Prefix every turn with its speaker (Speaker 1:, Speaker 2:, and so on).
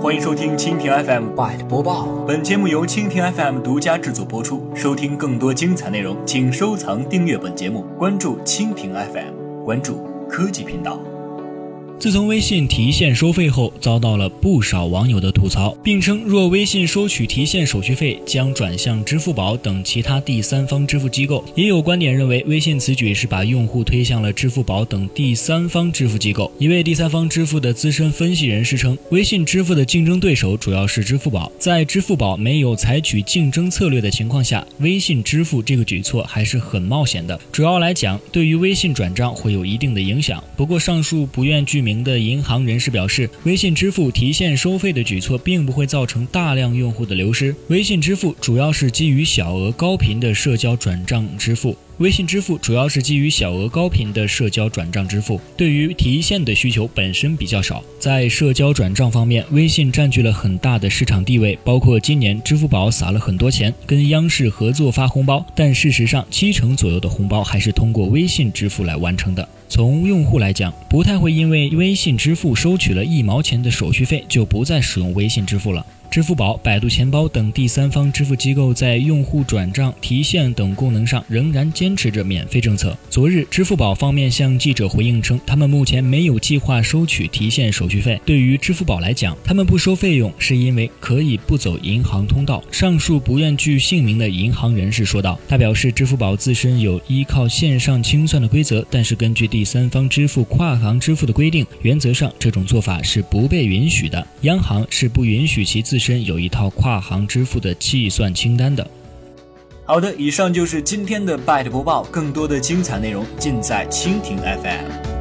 Speaker 1: 欢迎收听蜻蜓 FM
Speaker 2: Byte 播报。
Speaker 1: 本节目由蜻蜓 FM 独家制作播出。收听更多精彩内容，请收藏订阅本节目，关注蜻蜓 FM，关注科技频道。
Speaker 3: 自从微信提现收费后，遭到了不少网友的吐槽，并称若微信收取提现手续费，将转向支付宝等其他第三方支付机构。也有观点认为，微信此举是把用户推向了支付宝等第三方支付机构。一位第三方支付的资深分析人士称，微信支付的竞争对手主要是支付宝，在支付宝没有采取竞争策略的情况下，微信支付这个举措还是很冒险的。主要来讲，对于微信转账会有一定的影响。不过，上述不愿具名。名的银行人士表示，微信支付提现收费的举措并不会造成大量用户的流失。微信支付主要是基于小额高频的社交转账支付。微信支付主要是基于小额高频的社交转账支付，对于提现的需求本身比较少。在社交转账方面，微信占据了很大的市场地位。包括今年支付宝撒了很多钱，跟央视合作发红包，但事实上七成左右的红包还是通过微信支付来完成的。从用户来讲，不太会因为微信支付收取了一毛钱的手续费就不再使用微信支付了。支付宝、百度钱包等第三方支付机构在用户转账、提现等功能上仍然坚持着免费政策。昨日，支付宝方面向记者回应称，他们目前没有计划收取提现手续费。对于支付宝来讲，他们不收费用是因为可以不走银行通道。上述不愿具姓名的银行人士说道，他表示，支付宝自身有依靠线上清算的规则，但是根据第三方支付跨行支付的规定，原则上这种做法是不被允许的。央行是不允许其自身有一套跨行支付的计算清单的。
Speaker 1: 好的，以上就是今天的 Byte 播报，更多的精彩内容尽在蜻蜓 FM。